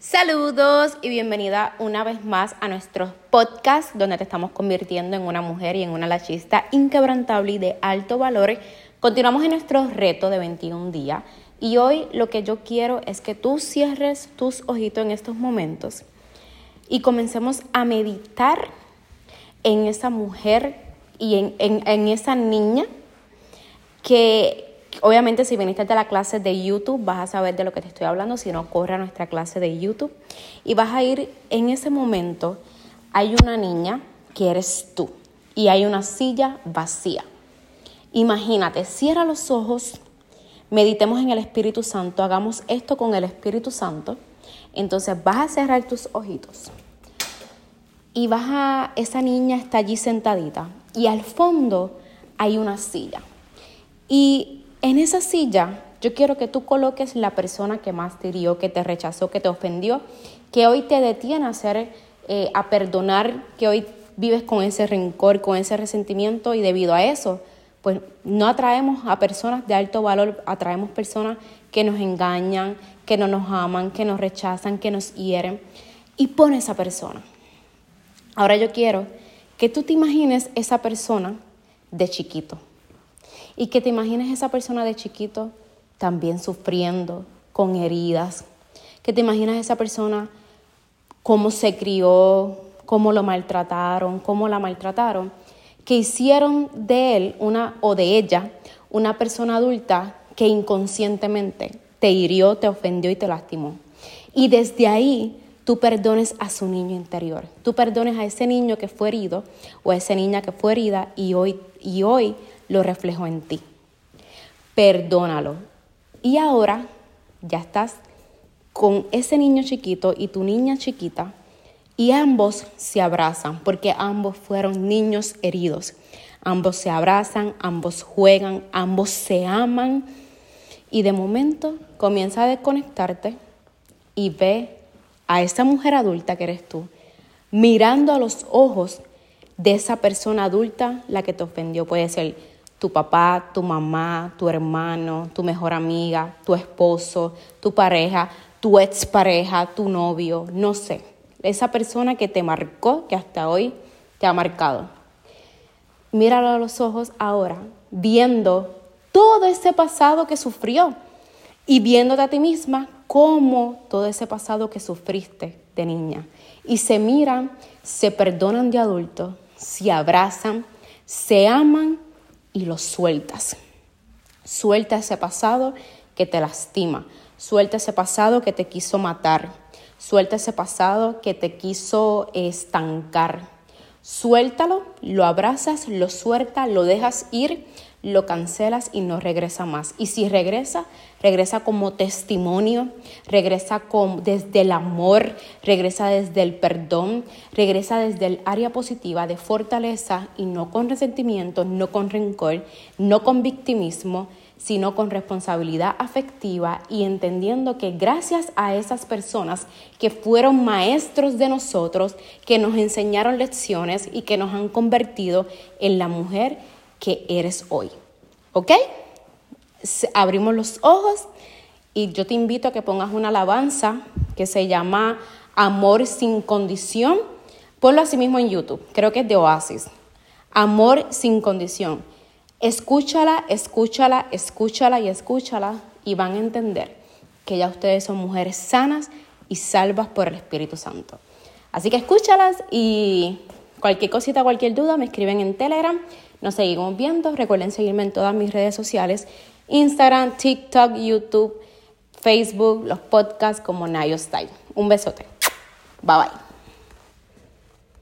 Saludos y bienvenida una vez más a nuestro podcast donde te estamos convirtiendo en una mujer y en una lachista inquebrantable y de alto valor. Continuamos en nuestro reto de 21 días y hoy lo que yo quiero es que tú cierres tus ojitos en estos momentos y comencemos a meditar en esa mujer y en, en esa niña que Obviamente si viniste de la clase de YouTube vas a saber de lo que te estoy hablando, si no, corre a nuestra clase de YouTube y vas a ir en ese momento, hay una niña que eres tú y hay una silla vacía. Imagínate, cierra los ojos, meditemos en el Espíritu Santo, hagamos esto con el Espíritu Santo. Entonces vas a cerrar tus ojitos y vas a, esa niña está allí sentadita y al fondo hay una silla. Y en esa silla, yo quiero que tú coloques la persona que más te hirió, que te rechazó, que te ofendió, que hoy te detiene a hacer, eh, a perdonar, que hoy vives con ese rencor, con ese resentimiento y debido a eso, pues no atraemos a personas de alto valor, atraemos personas que nos engañan, que no nos aman, que nos rechazan, que nos hieren. Y pone esa persona. Ahora yo quiero que tú te imagines esa persona de chiquito y que te imagines esa persona de chiquito también sufriendo, con heridas, que te imaginas esa persona cómo se crió, cómo lo maltrataron, cómo la maltrataron, que hicieron de él una o de ella una persona adulta que inconscientemente te hirió, te ofendió y te lastimó. Y desde ahí tú perdones a su niño interior, tú perdones a ese niño que fue herido o a esa niña que fue herida y hoy, y hoy lo reflejo en ti. Perdónalo. Y ahora ya estás con ese niño chiquito y tu niña chiquita y ambos se abrazan porque ambos fueron niños heridos. Ambos se abrazan, ambos juegan, ambos se aman y de momento comienza a desconectarte y ve a esa mujer adulta que eres tú mirando a los ojos de esa persona adulta la que te ofendió. Puede ser tu papá, tu mamá, tu hermano, tu mejor amiga, tu esposo, tu pareja, tu expareja, tu novio, no sé. Esa persona que te marcó, que hasta hoy te ha marcado. Míralo a los ojos ahora, viendo todo ese pasado que sufrió y viéndote a ti misma como todo ese pasado que sufriste de niña. Y se miran, se perdonan de adulto, se abrazan, se aman y lo sueltas. Suelta ese pasado que te lastima. Suelta ese pasado que te quiso matar. Suelta ese pasado que te quiso estancar. Suéltalo, lo abrazas, lo sueltas, lo dejas ir lo cancelas y no regresa más. Y si regresa, regresa como testimonio, regresa desde el amor, regresa desde el perdón, regresa desde el área positiva de fortaleza y no con resentimiento, no con rencor, no con victimismo, sino con responsabilidad afectiva y entendiendo que gracias a esas personas que fueron maestros de nosotros, que nos enseñaron lecciones y que nos han convertido en la mujer que eres hoy. ¿Ok? Abrimos los ojos y yo te invito a que pongas una alabanza que se llama Amor sin condición. Ponlo así mismo en YouTube, creo que es de Oasis. Amor sin condición. Escúchala, escúchala, escúchala y escúchala y van a entender que ya ustedes son mujeres sanas y salvas por el Espíritu Santo. Así que escúchalas y cualquier cosita, cualquier duda me escriben en Telegram nos seguimos viendo. Recuerden seguirme en todas mis redes sociales. Instagram, TikTok, YouTube, Facebook, los podcasts como Nayo Style. Un besote. Bye bye.